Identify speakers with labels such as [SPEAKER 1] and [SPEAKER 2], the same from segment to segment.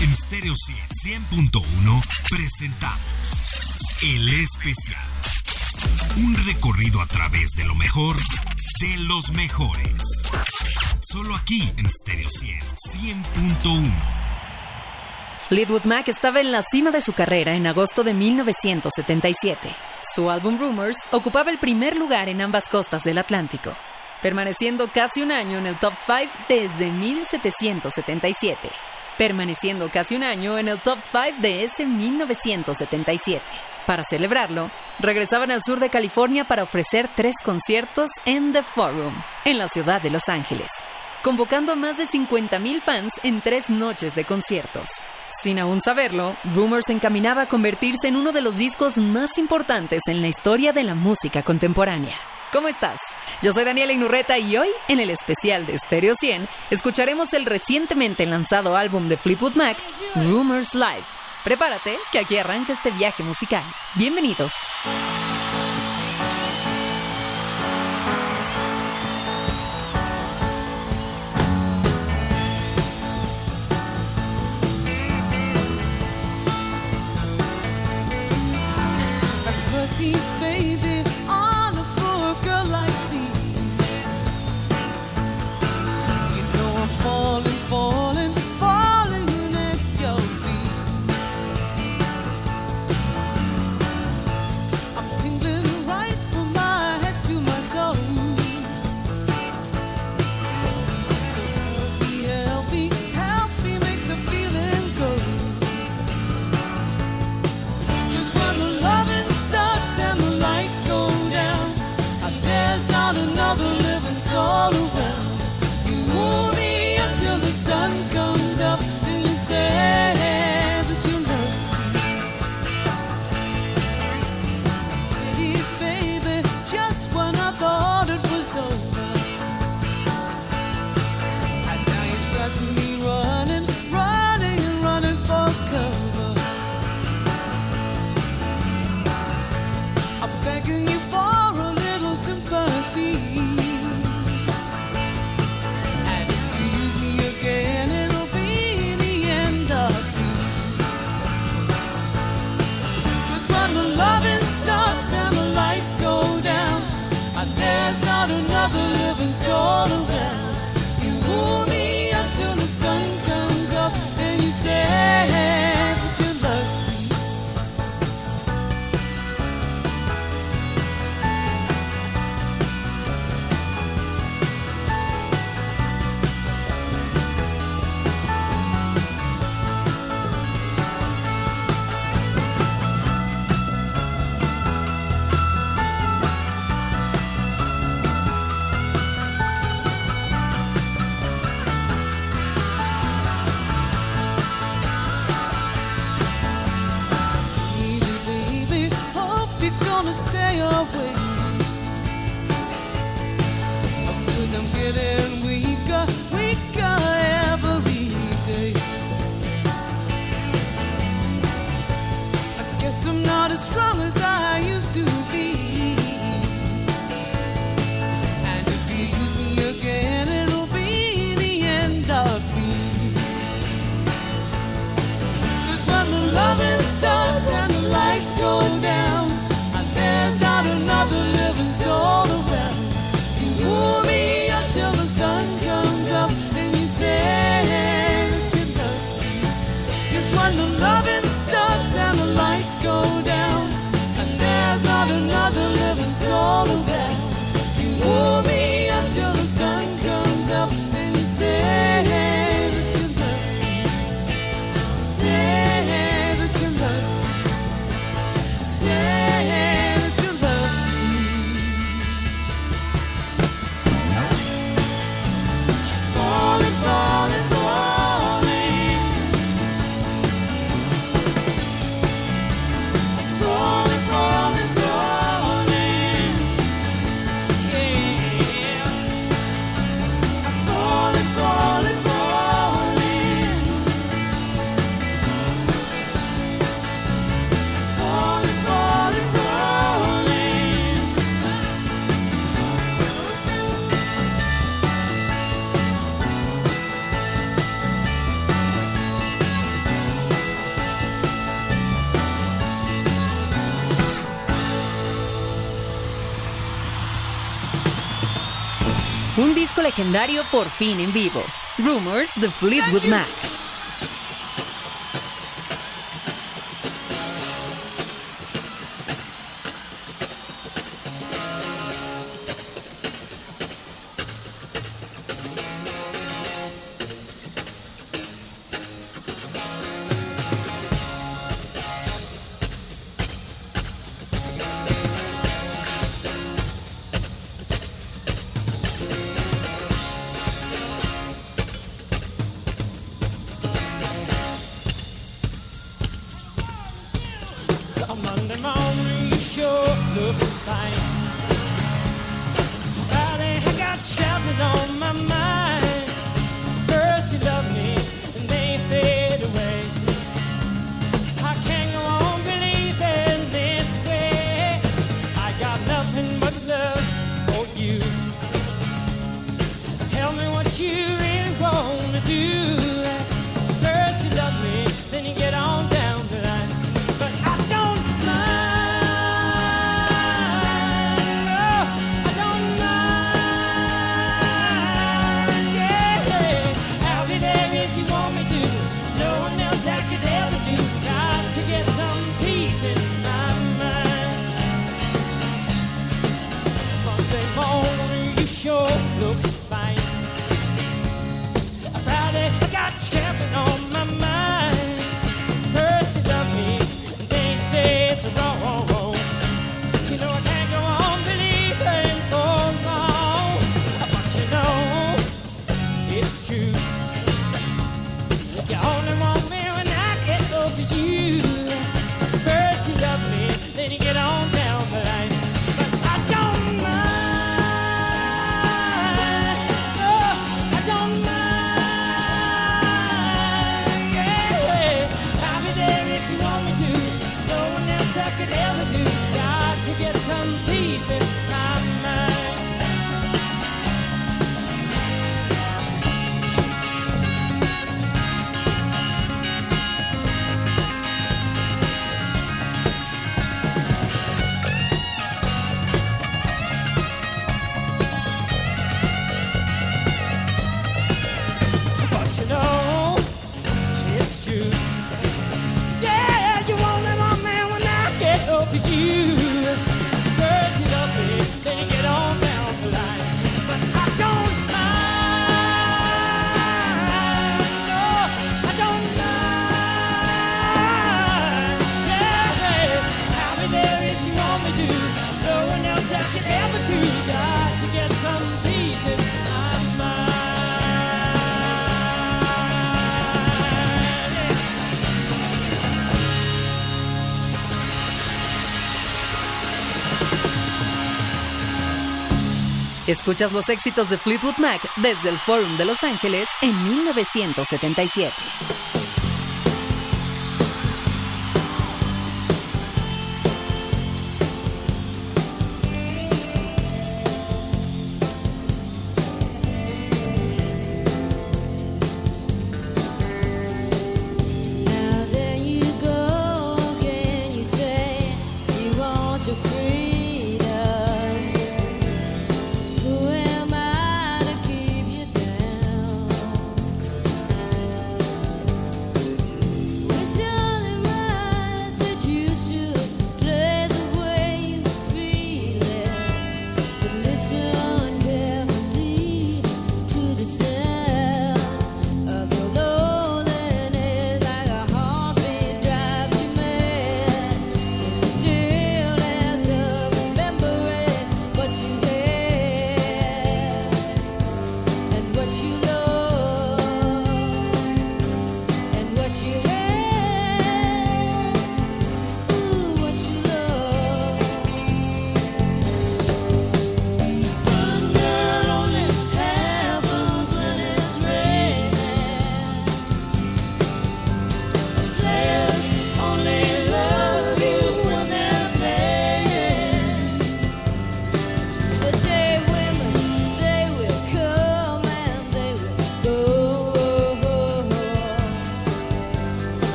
[SPEAKER 1] En Stereo 100.1 presentamos El Especial. Un recorrido a través de lo mejor de los mejores. Solo aquí en Stereo 100.1.
[SPEAKER 2] Fleetwood Mac estaba en la cima de su carrera en agosto de 1977. Su álbum Rumors ocupaba el primer lugar en ambas costas del Atlántico, permaneciendo casi un año en el top 5 desde 1777, permaneciendo casi un año en el top 5 de ese 1977. Para celebrarlo, regresaban al sur de California para ofrecer tres conciertos en The Forum, en la ciudad de Los Ángeles, convocando a más de 50.000 fans en tres noches de conciertos. Sin aún saberlo, Rumors encaminaba a convertirse en uno de los discos más importantes en la historia de la música contemporánea. ¿Cómo estás? Yo soy Daniela Inurreta y hoy, en el especial de Stereo 100, escucharemos el recientemente lanzado álbum de Fleetwood Mac, Rumors Live. Prepárate, que aquí arranca este viaje musical. Bienvenidos.
[SPEAKER 3] Legendario por fin en vivo. Rumors de Fleetwood Mac. Escuchas los éxitos de Fleetwood Mac desde el Forum de Los Ángeles en 1977.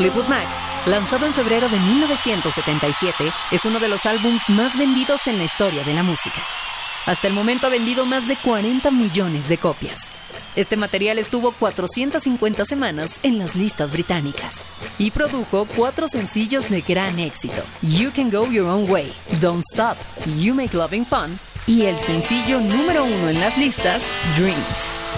[SPEAKER 4] Fleetwood Mac, lanzado en febrero de 1977, es uno de los álbums más vendidos en la historia de la música. Hasta el momento ha vendido más de 40 millones de copias. Este material estuvo 450 semanas en las listas británicas y produjo cuatro sencillos de gran éxito: You Can Go Your Own Way, Don't Stop, You Make Loving Fun y el sencillo número uno en las listas, Dreams.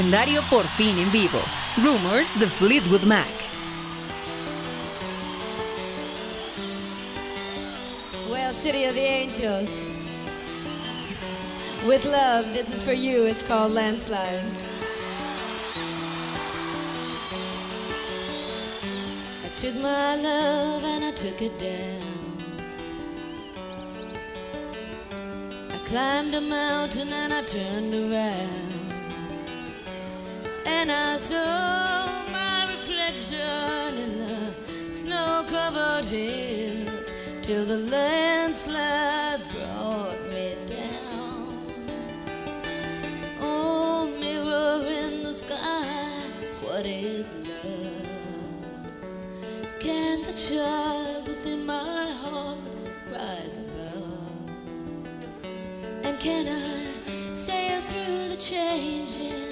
[SPEAKER 4] Legendario por fin en vivo. Rumors de Fleetwood Mac.
[SPEAKER 5] Well, City of the Angels. With love, this is for you. It's called Landslide. I took my love and I took it down. I climbed a mountain and I turned around. And I saw my reflection in the snow covered hills till the landslide brought me down. Oh, mirror in the sky, what is love? Can the child within my heart rise above? And can I sail through the changing?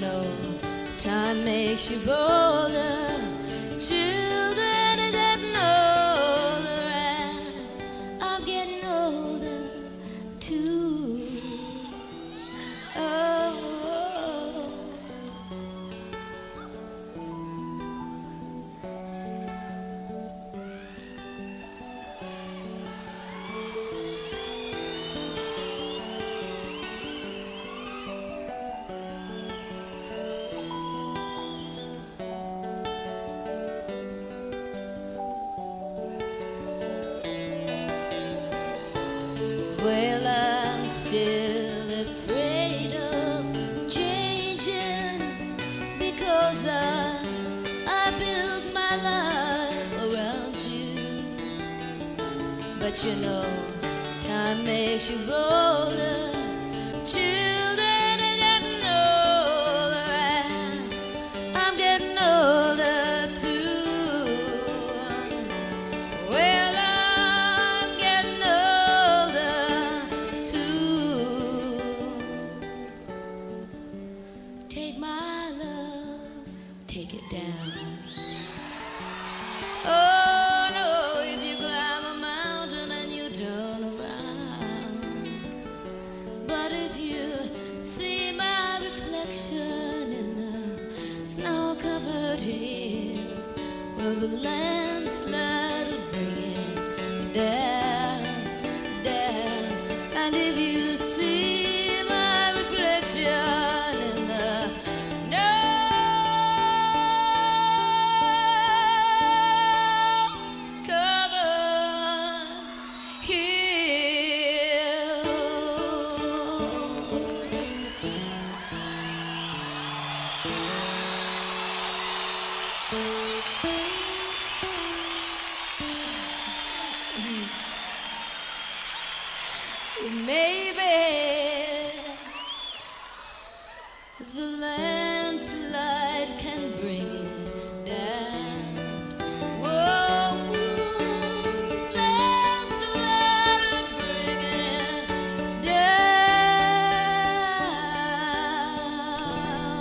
[SPEAKER 5] Know, time makes you bolder. original.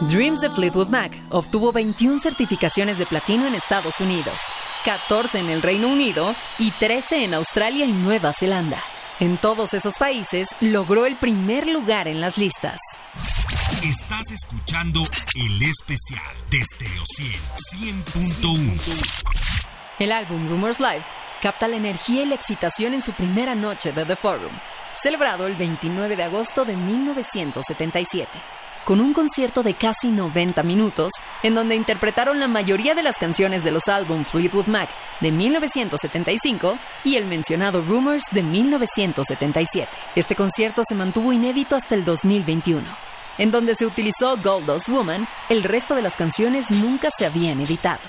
[SPEAKER 4] Dreams de Fleetwood Mac obtuvo 21 certificaciones de platino en Estados Unidos, 14 en el Reino Unido y 13 en Australia y Nueva Zelanda. En todos esos países logró el primer lugar en las listas.
[SPEAKER 1] Estás escuchando el especial de Stereo 100 100.1.
[SPEAKER 4] El álbum Rumors Live capta la energía y la excitación en su primera noche de The Forum, celebrado el 29 de agosto de 1977, con un concierto de casi 90 minutos, en donde interpretaron la mayoría de las canciones de los álbumes Fleetwood Mac de 1975 y el mencionado Rumors de 1977. Este concierto se mantuvo inédito hasta el 2021. En donde se utilizó Goldust Woman, el resto de las canciones nunca se habían editado.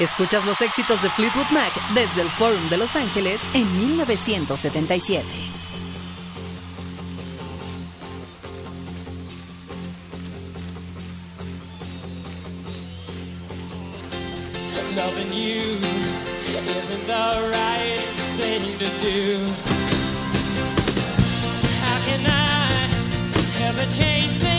[SPEAKER 4] Escuchas los éxitos de Fleetwood Mac desde el Forum de Los Ángeles en 1977.
[SPEAKER 3] Loving you isn't the right thing to do. How can I ever change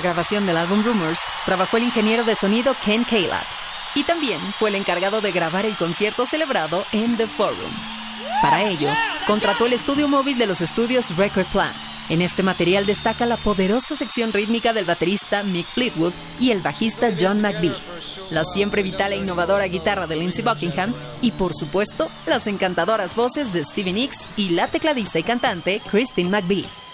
[SPEAKER 4] la grabación del álbum Rumors, trabajó el ingeniero de sonido Ken Calab y también fue el encargado de grabar el concierto celebrado en The Forum. Para ello, contrató el estudio móvil de los estudios Record Plant. En este material destaca la poderosa sección rítmica del baterista Mick Fleetwood y el bajista John McVie, la siempre vital e innovadora guitarra de Lindsey Buckingham y, por supuesto, las encantadoras voces de Stevie Nicks y la tecladista y cantante Christine McVie.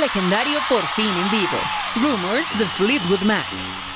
[SPEAKER 3] legendario por fin en vivo, Rumors de Fleetwood Mac.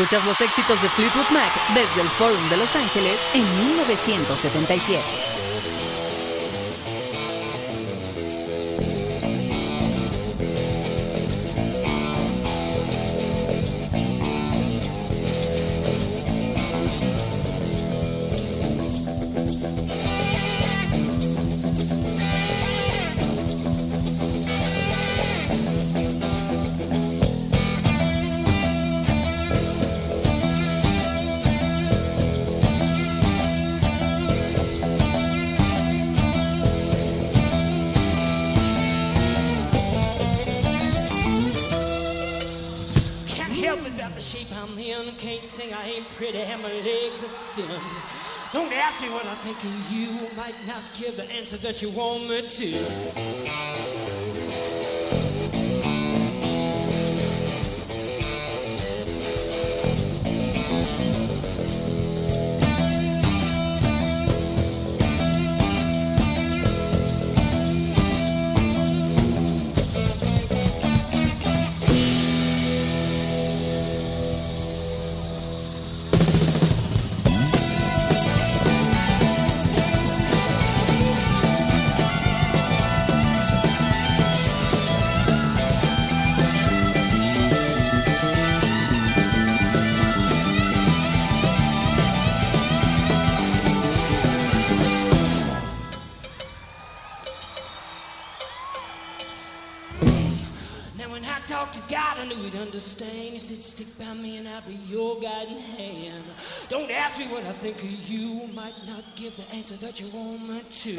[SPEAKER 3] Escuchas los éxitos de Fleetwood Mac desde el Forum de Los Ángeles en 1977.
[SPEAKER 6] them. Don't ask me what I think of you. Might not give the answer that you want me to. ask me what I think of you, might not give the answer that you want me to.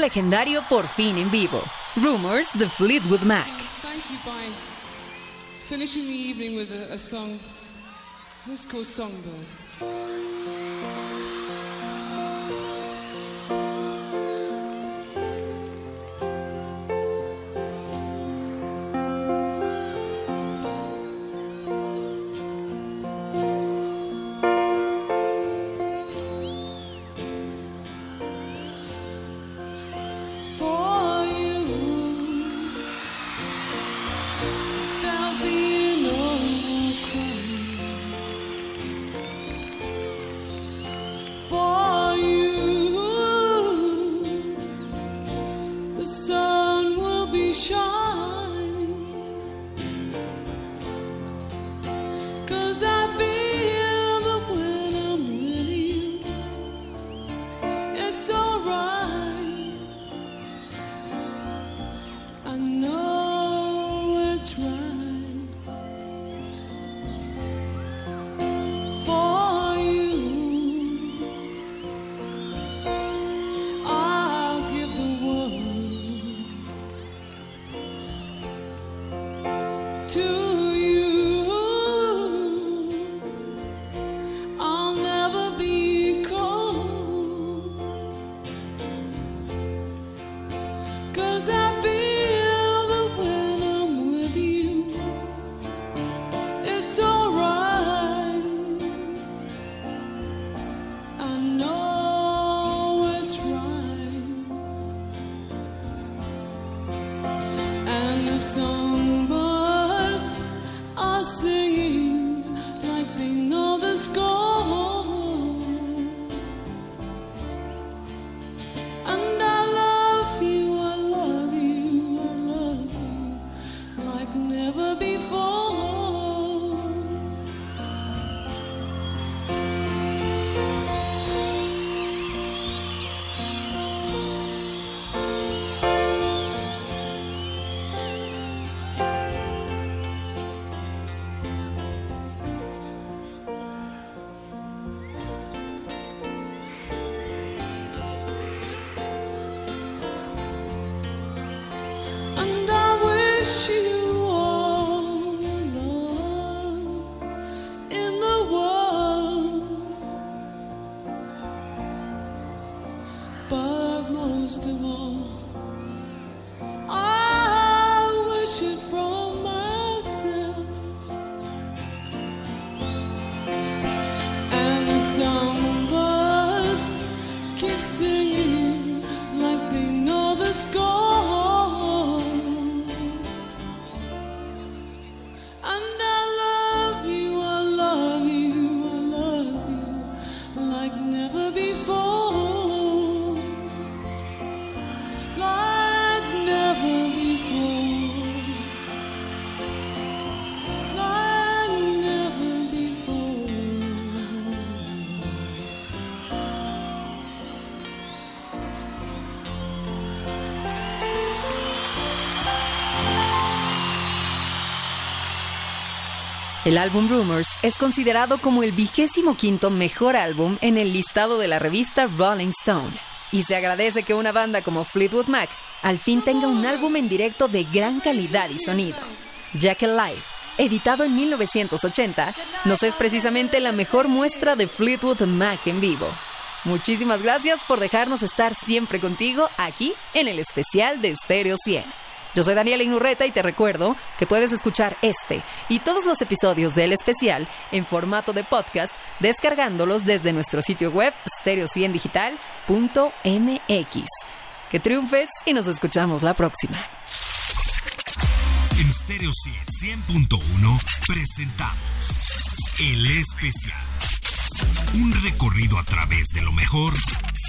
[SPEAKER 4] Legendario por fin en vivo. Rumors de Fleetwood Mac.
[SPEAKER 2] Thank you by finishing the evening with a, a song. It's called Songbird.
[SPEAKER 4] El álbum Rumors es considerado como el vigésimo quinto mejor álbum en el listado de la revista Rolling Stone. Y se agradece que una banda como Fleetwood Mac al fin tenga un álbum en directo de gran calidad y sonido. Jack Live, editado en 1980, nos es precisamente la mejor muestra de Fleetwood Mac en vivo. Muchísimas gracias por dejarnos estar siempre contigo aquí en el especial de Stereo 100. Yo soy Daniela Inurreta y te recuerdo que puedes escuchar este y todos los episodios del especial en formato de podcast descargándolos desde nuestro sitio web stereo100digital.mx. Que triunfes y nos escuchamos la próxima.
[SPEAKER 1] En Stereo 100.1 presentamos El Especial. Un recorrido a través de lo mejor